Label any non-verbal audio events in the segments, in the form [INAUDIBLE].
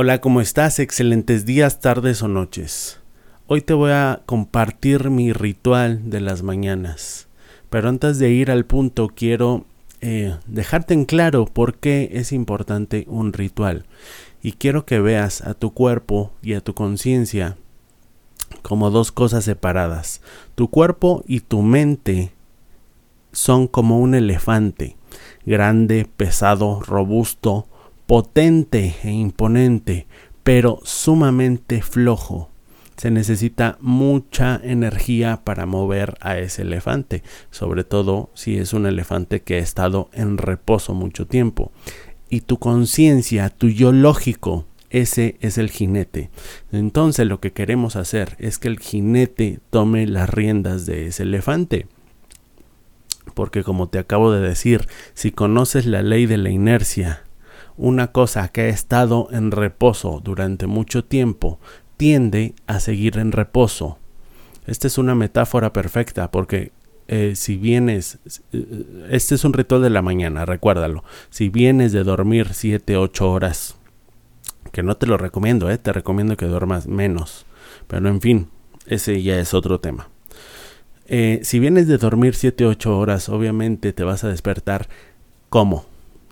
Hola, ¿cómo estás? Excelentes días, tardes o noches. Hoy te voy a compartir mi ritual de las mañanas. Pero antes de ir al punto, quiero eh, dejarte en claro por qué es importante un ritual. Y quiero que veas a tu cuerpo y a tu conciencia como dos cosas separadas. Tu cuerpo y tu mente son como un elefante, grande, pesado, robusto, potente e imponente, pero sumamente flojo. Se necesita mucha energía para mover a ese elefante, sobre todo si es un elefante que ha estado en reposo mucho tiempo. Y tu conciencia, tu yo lógico, ese es el jinete. Entonces lo que queremos hacer es que el jinete tome las riendas de ese elefante. Porque como te acabo de decir, si conoces la ley de la inercia una cosa que ha estado en reposo durante mucho tiempo tiende a seguir en reposo. Esta es una metáfora perfecta porque eh, si vienes, eh, este es un ritual de la mañana, recuérdalo. Si vienes de dormir 7, 8 horas, que no te lo recomiendo, eh, te recomiendo que duermas menos. Pero en fin, ese ya es otro tema. Si vienes de dormir 7, 8 horas, obviamente te vas a despertar como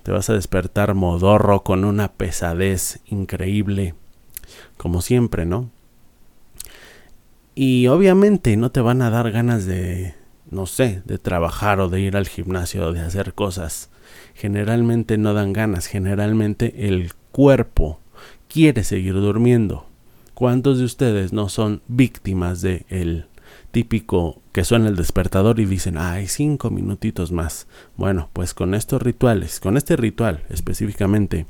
te vas a despertar modorro con una pesadez increíble, como siempre, ¿no? Y obviamente no te van a dar ganas de, no sé, de trabajar o de ir al gimnasio o de hacer cosas. Generalmente no dan ganas, generalmente el cuerpo quiere seguir durmiendo. ¿Cuántos de ustedes no son víctimas de el típico que suena el despertador y dicen, ay, cinco minutitos más. Bueno, pues con estos rituales, con este ritual específicamente,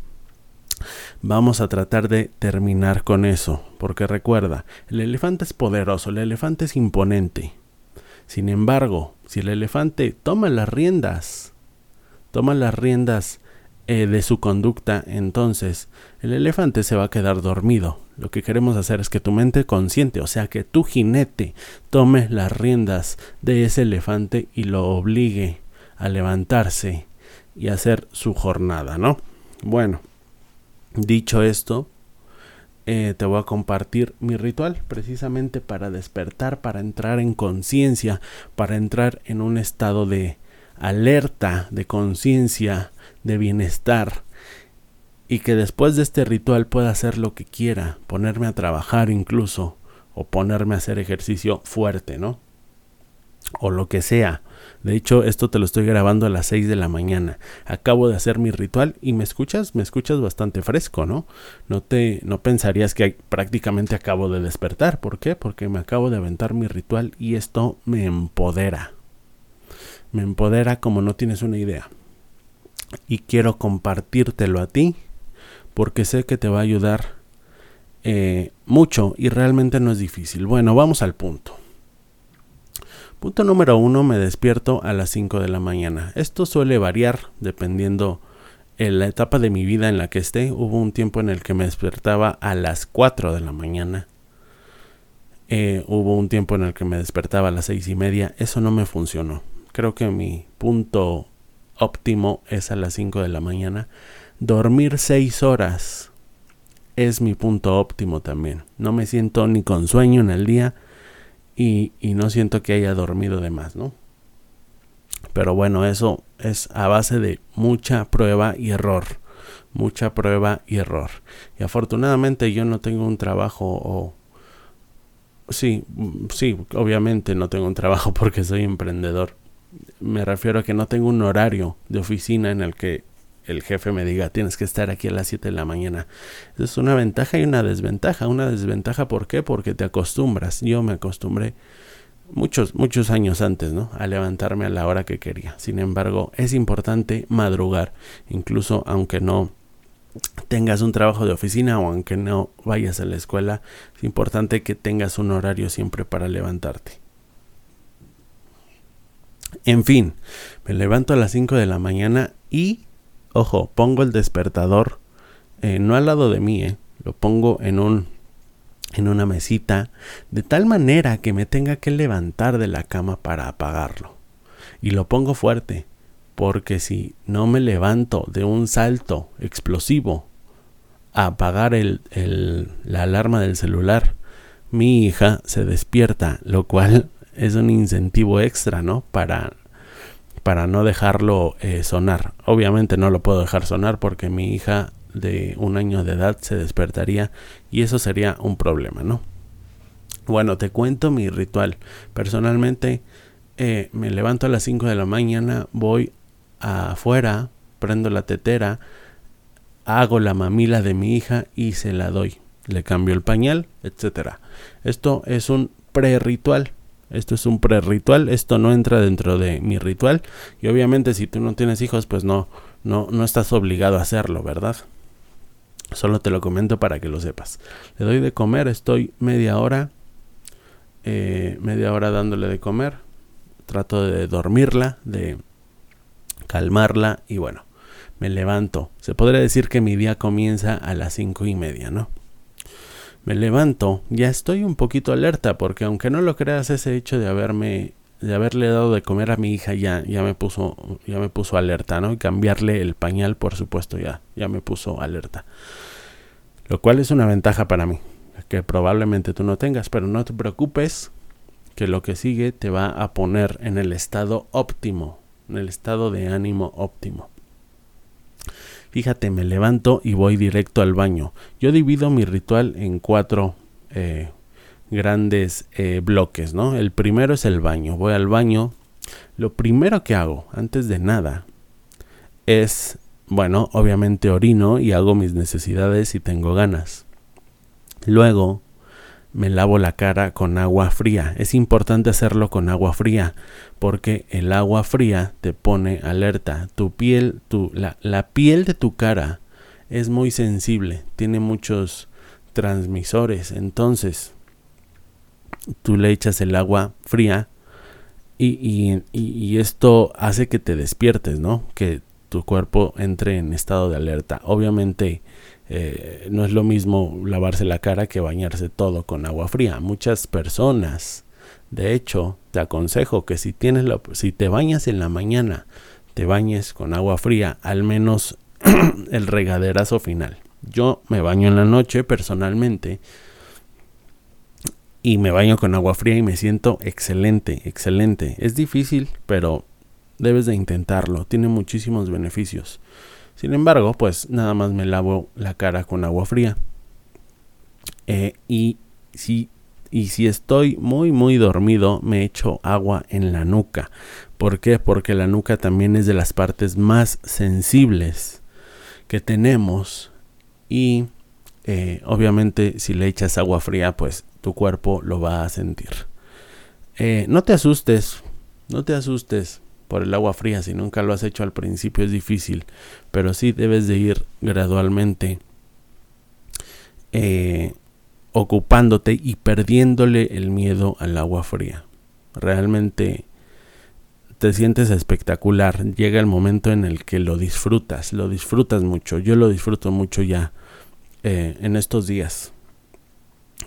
vamos a tratar de terminar con eso, porque recuerda, el elefante es poderoso, el elefante es imponente. Sin embargo, si el elefante toma las riendas, toma las riendas eh, de su conducta, entonces el elefante se va a quedar dormido. Lo que queremos hacer es que tu mente consciente, o sea, que tu jinete tome las riendas de ese elefante y lo obligue a levantarse y hacer su jornada, ¿no? Bueno, dicho esto, eh, te voy a compartir mi ritual precisamente para despertar, para entrar en conciencia, para entrar en un estado de alerta, de conciencia, de bienestar y que después de este ritual pueda hacer lo que quiera, ponerme a trabajar incluso o ponerme a hacer ejercicio fuerte, ¿no? O lo que sea. De hecho, esto te lo estoy grabando a las 6 de la mañana. Acabo de hacer mi ritual y me escuchas, me escuchas bastante fresco, ¿no? No te no pensarías que prácticamente acabo de despertar, ¿por qué? Porque me acabo de aventar mi ritual y esto me empodera. Me empodera como no tienes una idea y quiero compartírtelo a ti porque sé que te va a ayudar eh, mucho y realmente no es difícil. Bueno, vamos al punto. Punto número uno, me despierto a las 5 de la mañana. Esto suele variar dependiendo en la etapa de mi vida en la que esté. Hubo un tiempo en el que me despertaba a las 4 de la mañana. Eh, hubo un tiempo en el que me despertaba a las seis y media. Eso no me funcionó. Creo que mi punto óptimo es a las 5 de la mañana. Dormir 6 horas es mi punto óptimo también. No me siento ni con sueño en el día y, y no siento que haya dormido de más, ¿no? Pero bueno, eso es a base de mucha prueba y error. Mucha prueba y error. Y afortunadamente yo no tengo un trabajo o... Sí, sí, obviamente no tengo un trabajo [LAUGHS] porque soy emprendedor me refiero a que no tengo un horario de oficina en el que el jefe me diga tienes que estar aquí a las 7 de la mañana. es una ventaja y una desventaja. Una desventaja, ¿por qué? Porque te acostumbras. Yo me acostumbré muchos, muchos años antes, ¿no? A levantarme a la hora que quería. Sin embargo, es importante madrugar, incluso aunque no tengas un trabajo de oficina o aunque no vayas a la escuela, es importante que tengas un horario siempre para levantarte. En fin, me levanto a las 5 de la mañana y, ojo, pongo el despertador eh, no al lado de mí, eh, lo pongo en un en una mesita de tal manera que me tenga que levantar de la cama para apagarlo. Y lo pongo fuerte, porque si no me levanto de un salto explosivo a apagar el, la alarma del celular, mi hija se despierta, lo cual es un incentivo extra, ¿no? Para, para no dejarlo eh, sonar. Obviamente no lo puedo dejar sonar porque mi hija de un año de edad se despertaría y eso sería un problema, ¿no? Bueno, te cuento mi ritual. Personalmente eh, me levanto a las 5 de la mañana, voy afuera, prendo la tetera, hago la mamila de mi hija y se la doy. Le cambio el pañal, etcétera. Esto es un pre-ritual. Esto es un pre-ritual. Esto no entra dentro de mi ritual. Y obviamente si tú no tienes hijos, pues no, no, no estás obligado a hacerlo, ¿verdad? Solo te lo comento para que lo sepas. Le doy de comer, estoy media hora, eh, media hora dándole de comer. Trato de dormirla, de calmarla y bueno, me levanto. Se podría decir que mi día comienza a las cinco y media, ¿no? Me levanto, ya estoy un poquito alerta porque aunque no lo creas ese hecho de haberme de haberle dado de comer a mi hija ya ya me puso ya me puso alerta, ¿no? Y cambiarle el pañal, por supuesto, ya ya me puso alerta. Lo cual es una ventaja para mí, que probablemente tú no tengas, pero no te preocupes que lo que sigue te va a poner en el estado óptimo, en el estado de ánimo óptimo. Fíjate, me levanto y voy directo al baño. Yo divido mi ritual en cuatro eh, grandes eh, bloques, ¿no? El primero es el baño. Voy al baño. Lo primero que hago, antes de nada, es, bueno, obviamente orino y hago mis necesidades si tengo ganas. Luego me lavo la cara con agua fría. Es importante hacerlo con agua fría porque el agua fría te pone alerta. Tu piel, la, piel de tu cara es muy sensible, tiene muchos transmisores. Entonces, tú le echas el agua fría y, y, y, esto hace que te despiertes, ¿no? Que tu cuerpo entre en estado de alerta. Obviamente, eh, no es lo mismo lavarse la cara que bañarse todo con agua fría. Muchas personas, de hecho, te aconsejo que si tienes la, si te bañas en la mañana, te bañes con agua fría, al menos [CLEARS THROAT] el regaderazo final. Yo me baño en la noche personalmente y me baño con agua fría y me siento excelente, excelente. Es difícil, pero debes de intentarlo. Tiene muchísimos beneficios. Sin embargo, pues nada más me lavo la cara con agua fría. Eh, y, si, y si estoy muy muy dormido, me echo agua en la nuca. ¿Por qué? Porque la nuca también es de las partes más sensibles que tenemos. Y eh, obviamente si le echas agua fría, pues tu cuerpo lo va a sentir. Eh, no te asustes, no te asustes por el agua fría. Si nunca lo has hecho al principio es difícil, pero sí debes de ir gradualmente eh, ocupándote y perdiéndole el miedo al agua fría. Realmente te sientes espectacular. Llega el momento en el que lo disfrutas, lo disfrutas mucho. Yo lo disfruto mucho ya eh, en estos días,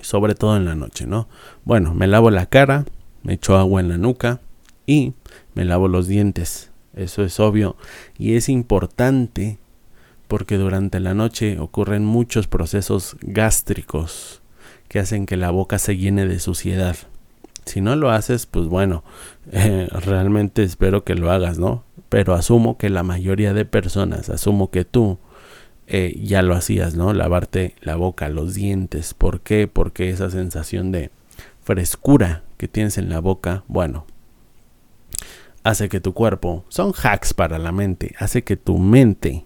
sobre todo en la noche, ¿no? Bueno, me lavo la cara, me echo agua en la nuca y me lavo los dientes. Eso es obvio y es importante porque durante la noche ocurren muchos procesos gástricos que hacen que la boca se llene de suciedad. Si no lo haces, pues bueno, [LAUGHS] eh, realmente espero que lo hagas, ¿no? Pero asumo que la mayoría de personas, asumo que tú eh, ya lo hacías, ¿no? Lavarte la boca, los dientes. ¿Por qué? Porque esa sensación de frescura que tienes en la boca, bueno, hace que tu cuerpo, son hacks para la mente, hace que tu mente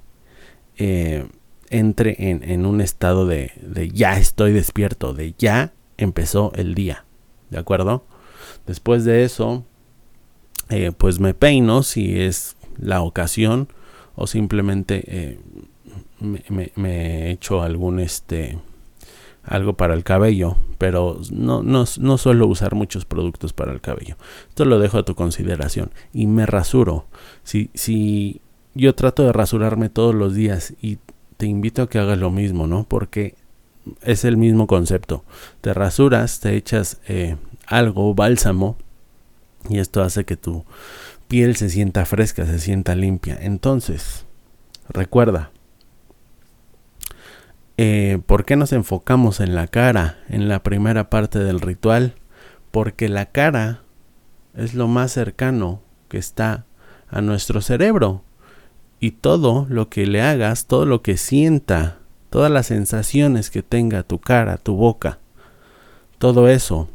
eh, entre en, un estado de, ya estoy despierto, de ya empezó el día, ¿de acuerdo? Después de eso, eh, pues me peino si es la ocasión o simplemente eh, me, me, me echo algún este algo para el cabello, pero no, no, no, suelo usar muchos productos para el cabello. Esto lo dejo a tu consideración. Y me rasuro. Si, si yo trato de rasurarme todos los días y te invito a que hagas lo mismo, ¿no? Porque es el mismo concepto. Te rasuras, te echas eh, algo, bálsamo, y esto hace que tu piel se sienta fresca, se sienta limpia. Entonces, recuerda, eh, ¿por qué nos enfocamos en la cara en la primera parte del ritual? Porque la cara es lo más cercano que está a nuestro cerebro. Y todo lo que le hagas, todo lo que sienta, todas las sensaciones que tenga tu cara, tu boca, todo eso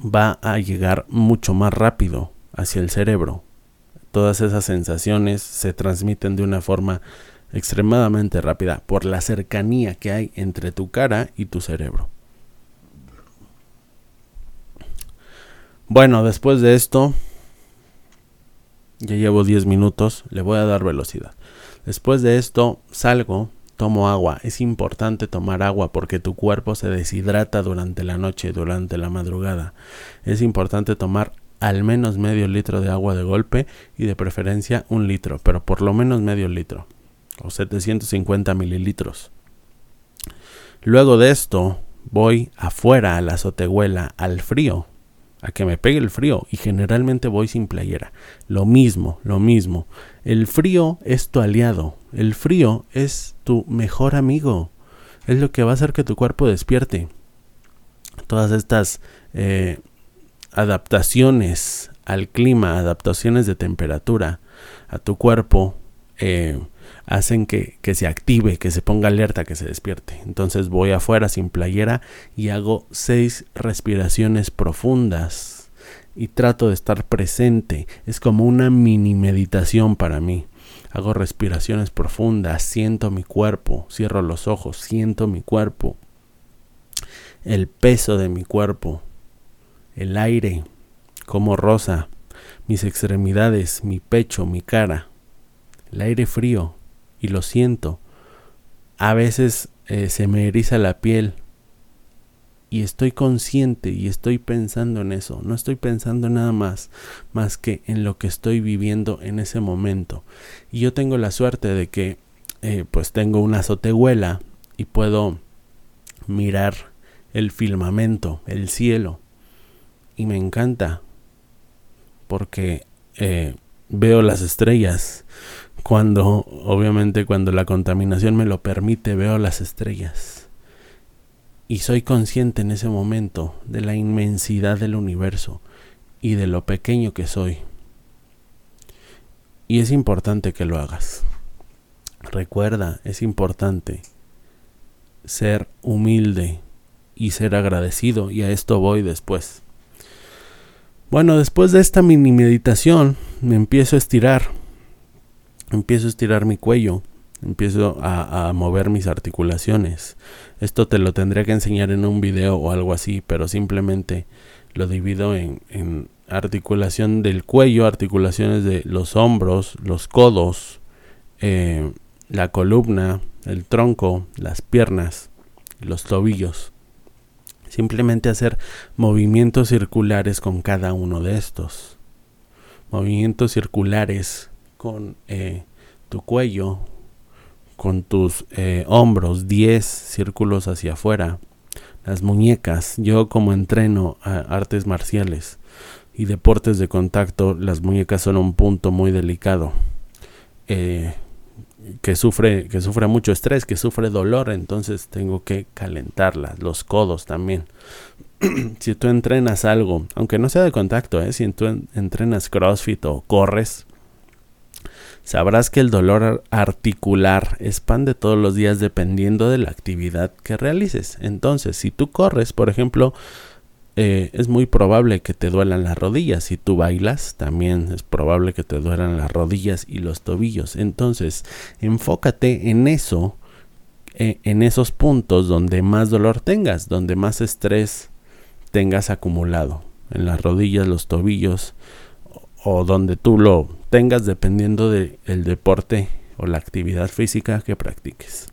va a llegar mucho más rápido hacia el cerebro. Todas esas sensaciones se transmiten de una forma extremadamente rápida por la cercanía que hay entre tu cara y tu cerebro. Bueno, después de esto, ya llevo 10 minutos, le voy a dar velocidad. Después de esto, salgo, tomo agua. Es importante tomar agua porque tu cuerpo se deshidrata durante la noche, durante la madrugada. Es importante tomar al menos medio litro de agua de golpe y de preferencia un litro, pero por lo menos medio litro o 750 mililitros. Luego de esto voy afuera a la azotehuela al frío, a que me pegue el frío y generalmente voy sin playera. Lo mismo, lo mismo. El frío es tu aliado, el frío es tu mejor amigo, es lo que va a hacer que tu cuerpo despierte. Todas estas eh, adaptaciones al clima, adaptaciones de temperatura a tu cuerpo, eh, hacen que, que, se active, que se ponga alerta, que se despierte. Entonces voy afuera sin playera y hago seis respiraciones profundas y trato de estar presente. Es como una mini meditación para mí. Hago respiraciones profundas, siento mi cuerpo, cierro los ojos, siento mi cuerpo, el peso de mi cuerpo, el aire, como rosa, mis extremidades, mi pecho, mi cara, el aire frío, y lo siento. A veces eh, se me eriza la piel y estoy consciente y estoy pensando en eso. No estoy pensando nada más más que en lo que estoy viviendo en ese momento. Y yo tengo la suerte de que eh, pues tengo una azotehuela y puedo mirar el firmamento, el cielo. Y me encanta porque eh, veo las estrellas cuando, obviamente, cuando la contaminación me lo permite, veo las estrellas. Y soy consciente en ese momento de la inmensidad del universo y de lo pequeño que soy. Y es importante que lo hagas. Recuerda, es importante ser humilde y ser agradecido. Y a esto voy después. Bueno, después de esta mini meditación me empiezo a estirar empiezo a estirar mi cuello, empiezo a, mover mis articulaciones. Esto te lo tendría que enseñar en un video o algo así, pero simplemente lo divido en, articulación del cuello, articulaciones de los hombros, los codos, eh, la columna, el tronco, las piernas, los tobillos. Simplemente hacer movimientos circulares con cada uno de estos. Movimientos circulares con eh, tu cuello, con tus eh, hombros, 10 círculos hacia afuera, las muñecas. Yo como entreno artes marciales y deportes de contacto, las muñecas son un punto muy delicado. Eh, que sufre, que sufre mucho estrés, que sufre dolor, entonces tengo que calentarlas, los codos también. [CLEARS THROAT] si tú entrenas algo, aunque no sea de contacto, si tú entrenas CrossFit o corres, Sabrás que el dolor articular expande todos los días dependiendo de la actividad que realices. Entonces, si tú corres, por ejemplo, eh, es muy probable que te duelan las rodillas. Si tú bailas, también es probable que te duelan las rodillas y los tobillos. Entonces, enfócate en eso, eh, en esos puntos donde más dolor tengas, donde más estrés tengas acumulado. En las rodillas, los tobillos, o donde tú lo tengas dependiendo del deporte o la actividad física que practiques.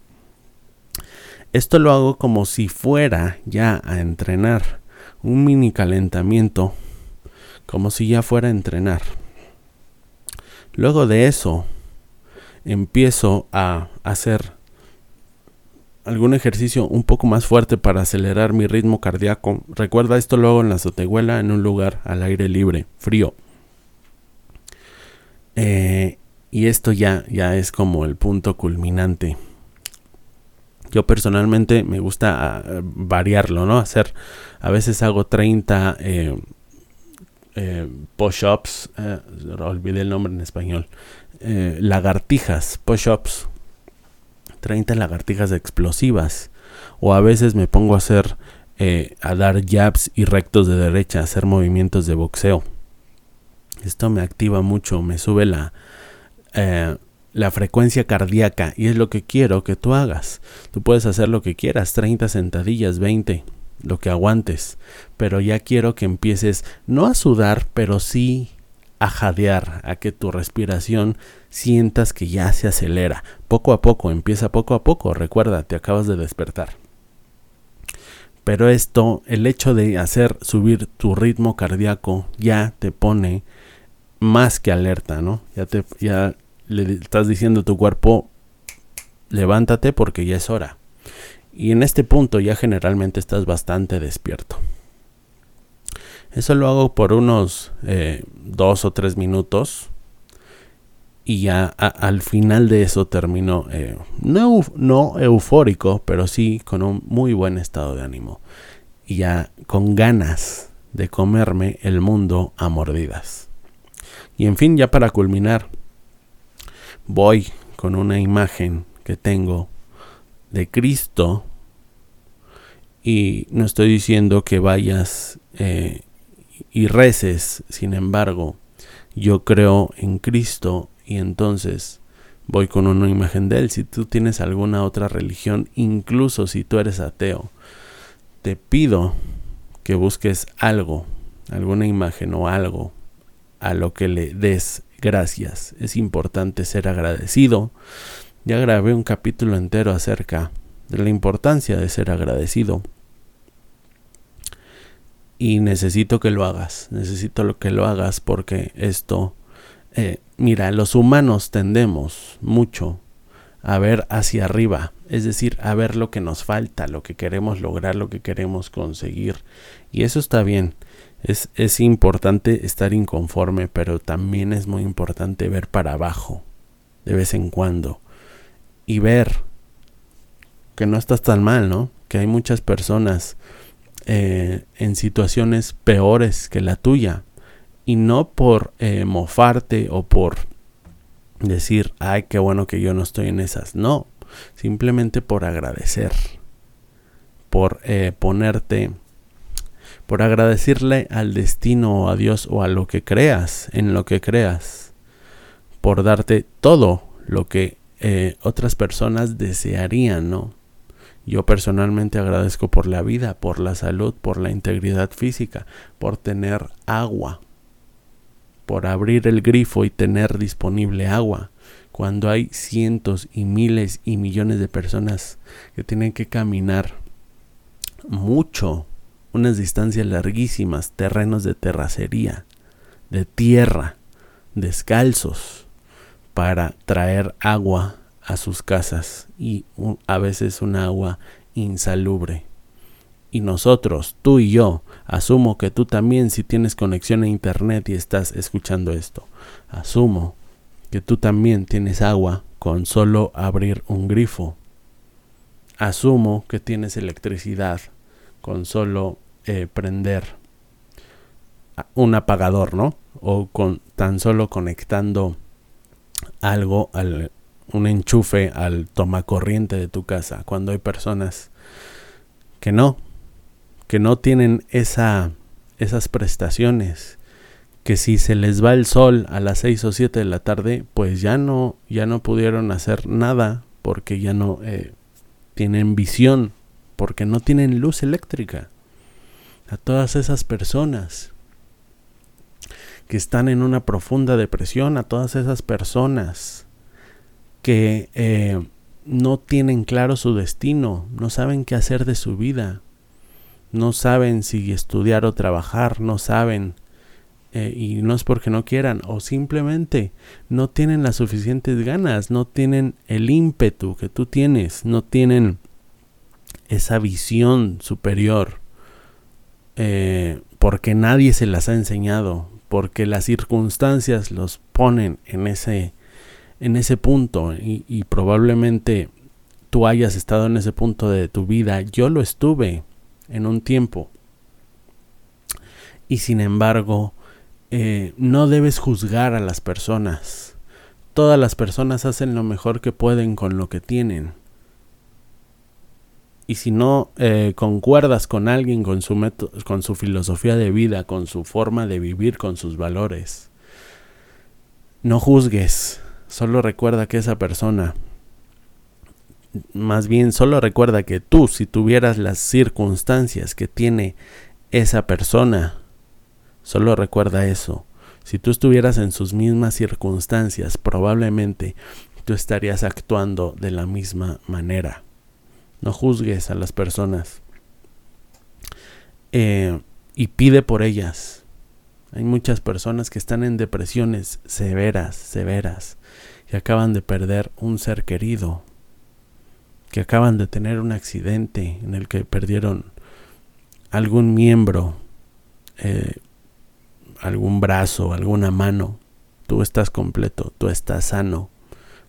Esto lo hago como si fuera ya a entrenar, un mini calentamiento, como si ya fuera a entrenar. Luego de eso, empiezo a hacer algún ejercicio un poco más fuerte para acelerar mi ritmo cardíaco. Recuerda esto luego en la azotehuela en un lugar al aire libre, frío. Eh, y esto ya, ya es como el punto culminante Yo personalmente me gusta ah, variarlo, ¿no? Hacer, a veces hago 30 eh, eh, push-ups, olvidé el nombre en español, lagartijas, push-ups, 30 lagartijas explosivas. O a veces me pongo a hacer, a dar jabs y rectos de derecha, hacer movimientos de boxeo. Esto me activa mucho, me sube la la frecuencia cardíaca y es lo que quiero que tú hagas. Tú puedes hacer lo que quieras, 30 sentadillas, 20, lo que aguantes, pero ya quiero que empieces no a sudar, pero sí a jadear, a que tu respiración sientas que ya se acelera. Poco a poco, empieza poco a poco, recuerda, te acabas de despertar. Pero esto, el hecho de hacer subir tu ritmo cardíaco ya te pone más que alerta, ¿no? Ya te ya le estás diciendo a tu cuerpo, levántate porque ya es hora. Y en este punto ya generalmente estás bastante despierto. Eso lo hago por unos eh, dos o tres minutos. Y ya al final de eso termino eh, no, no eufórico, pero sí con un muy buen estado de ánimo. Y ya con ganas de comerme el mundo a mordidas. Y en fin, ya para culminar, voy con una imagen que tengo de Cristo y no estoy diciendo que vayas eh, y reces, sin embargo, yo creo en Cristo y entonces voy con una imagen de Él. Si tú tienes alguna otra religión, incluso si tú eres ateo, te pido que busques algo, alguna imagen o algo a lo que le des gracias. Es importante ser agradecido. Ya grabé un capítulo entero acerca de la importancia de ser agradecido. Y necesito que lo hagas. Necesito que lo hagas porque esto... Eh, mira, los humanos tendemos mucho a ver hacia arriba, es decir, a ver lo que nos falta, lo que queremos lograr, lo que queremos conseguir. Y eso está bien. Es, es importante estar inconforme, pero también es muy importante ver para abajo de vez en cuando y ver que no estás tan mal, ¿no? Que hay muchas personas eh, en situaciones peores que la tuya y no por eh, mofarte o por decir, ay, qué bueno que yo no estoy en esas, no, simplemente por agradecer, por eh, ponerte por agradecerle al destino o a Dios o a lo que creas, en lo que creas, por darte todo lo que eh, otras personas desearían, ¿no? Yo personalmente agradezco por la vida, por la salud, por la integridad física, por tener agua, por abrir el grifo y tener disponible agua, cuando hay cientos y miles y millones de personas que tienen que caminar mucho unas distancias larguísimas, terrenos de terracería, de tierra, descalzos, para traer agua a sus casas y a veces un agua insalubre. Y nosotros, tú y yo, asumo que tú también si tienes conexión a internet y estás escuchando esto, asumo que tú también tienes agua con solo abrir un grifo. Asumo que tienes electricidad con solo eh, prender un apagador, ¿no? O con tan solo conectando algo al un enchufe al tomacorriente de tu casa cuando hay personas que no que no tienen esa esas prestaciones que si se les va el sol a las 6 o 7 de la tarde pues ya no ya no pudieron hacer nada porque ya no eh, tienen visión porque no tienen luz eléctrica. A todas esas personas que están en una profunda depresión, a todas esas personas que eh, no tienen claro su destino, no saben qué hacer de su vida, no saben si estudiar o trabajar, no saben, eh, y no es porque no quieran, o simplemente no tienen las suficientes ganas, no tienen el ímpetu que tú tienes, no tienen esa visión superior, eh, porque nadie se las ha enseñado, porque las circunstancias los ponen en ese, en ese punto y, probablemente tú hayas estado en ese punto de tu vida. Yo lo estuve en un tiempo. Y sin embargo, eh, no debes juzgar a las personas. Todas las personas hacen lo mejor que pueden con lo que tienen. Y si no eh, concuerdas con alguien, con su, con su filosofía de vida, con su forma de vivir, con sus valores, no juzgues. Solo recuerda que esa persona, más bien solo recuerda que tú, si tuvieras las circunstancias que tiene esa persona, Solo recuerda eso. Si tú estuvieras en sus mismas circunstancias, probablemente tú estarías actuando de la misma manera. No juzgues a las personas. Eh, y pide por ellas. Hay muchas personas que están en depresiones severas, severas, que acaban de perder un ser querido, que acaban de tener un accidente en el que perdieron algún miembro eh, algún brazo, alguna mano, tú estás completo, tú estás sano.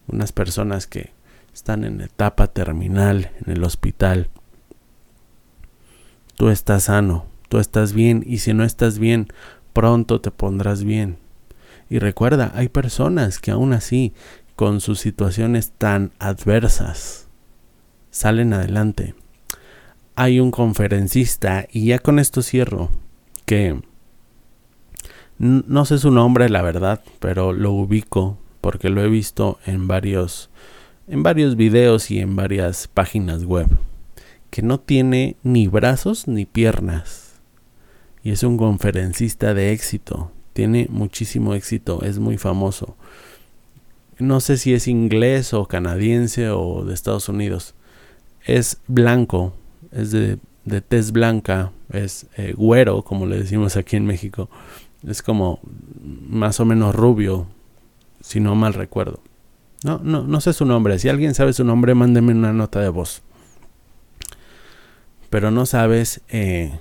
Unas personas que están en etapa terminal en el hospital, tú estás sano, tú estás bien y si no estás bien, pronto te pondrás bien. Y recuerda, hay personas que aún así, con sus situaciones tan adversas, salen adelante. Hay un conferencista, y ya con esto cierro, que no sé su nombre, la verdad, pero lo ubico porque lo he visto en varios en varios videos y en varias páginas web que no tiene ni brazos ni piernas. Y es un conferencista de éxito, tiene muchísimo éxito, es muy famoso. No sé si es inglés o canadiense o de Estados Unidos. Es blanco, es de, de tez blanca, es eh, güero, como le decimos aquí en México. Es como más o menos rubio, si no mal recuerdo. No, no, no sé su nombre. Si alguien sabe su nombre, mándeme una nota de voz. Pero no sabes, eh,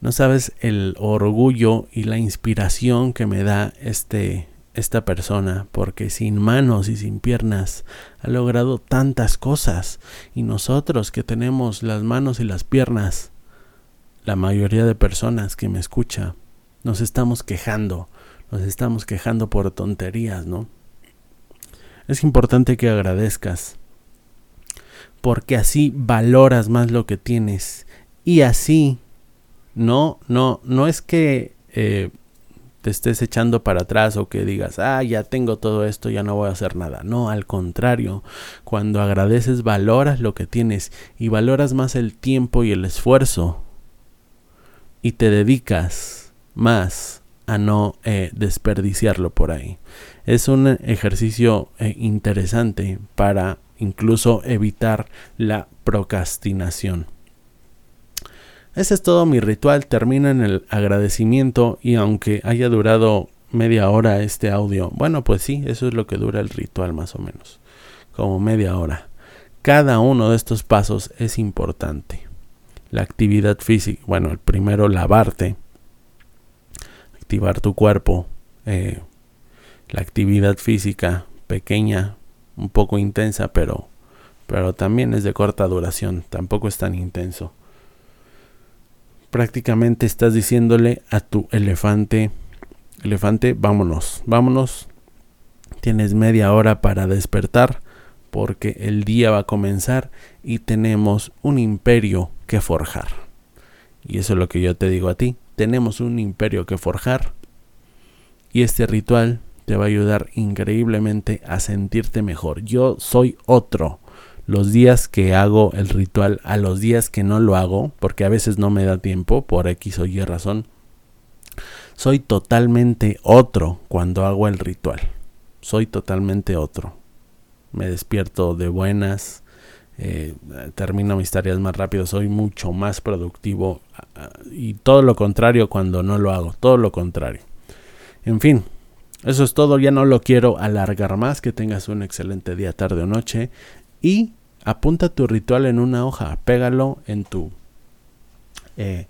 no sabes el orgullo y la inspiración que me da este, esta persona, porque sin manos y sin piernas ha logrado tantas cosas. Y nosotros que tenemos las manos y las piernas, la mayoría de personas que me escucha, nos estamos quejando, nos estamos quejando por tonterías, ¿no? Es importante que agradezcas, porque así valoras más lo que tienes y así, no, no, no es que eh, te estés echando para atrás o que digas, ah, ya tengo todo esto, ya no voy a hacer nada. No, al contrario, cuando agradeces valoras lo que tienes y valoras más el tiempo y el esfuerzo y te dedicas más a no eh, desperdiciarlo por ahí. Es un ejercicio eh, interesante para incluso evitar la procrastinación. Ese es todo mi ritual, termina en el agradecimiento y aunque haya durado media hora este audio, bueno pues sí, eso es lo que dura el ritual más o menos, como media hora. Cada uno de estos pasos es importante. La actividad física, bueno, el primero lavarte, activar tu cuerpo, eh, la actividad física pequeña, un poco intensa, pero, pero también es de corta duración, tampoco es tan intenso. Prácticamente estás diciéndole a tu elefante, elefante, vámonos, vámonos, tienes media hora para despertar porque el día va a comenzar y tenemos un imperio que forjar. Y eso es lo que yo te digo a ti tenemos un imperio que forjar y este ritual te va a ayudar increíblemente a sentirte mejor. Yo soy otro. Los días que hago el ritual a los días que no lo hago, porque a veces no me da tiempo por X o Y razón, soy totalmente otro cuando hago el ritual. Soy totalmente otro. Me despierto de buenas, eh, termino mis tareas más rápido, soy mucho más productivo y todo lo contrario cuando no lo hago, todo lo contrario. En fin, eso es todo, ya no lo quiero alargar más, que tengas un excelente día, tarde o noche y apunta tu ritual en una hoja, pégalo en tu eh,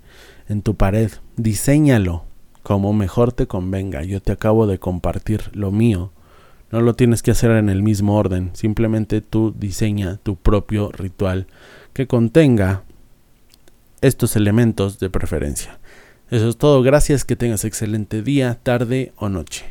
en tu pared, diseñalo como mejor te convenga. Yo te acabo de compartir lo mío No lo tienes que hacer en el mismo orden. Simplemente tú diseña tu propio ritual que contenga estos elementos de preferencia. Eso es todo. Gracias. Que tengas excelente día, tarde o noche.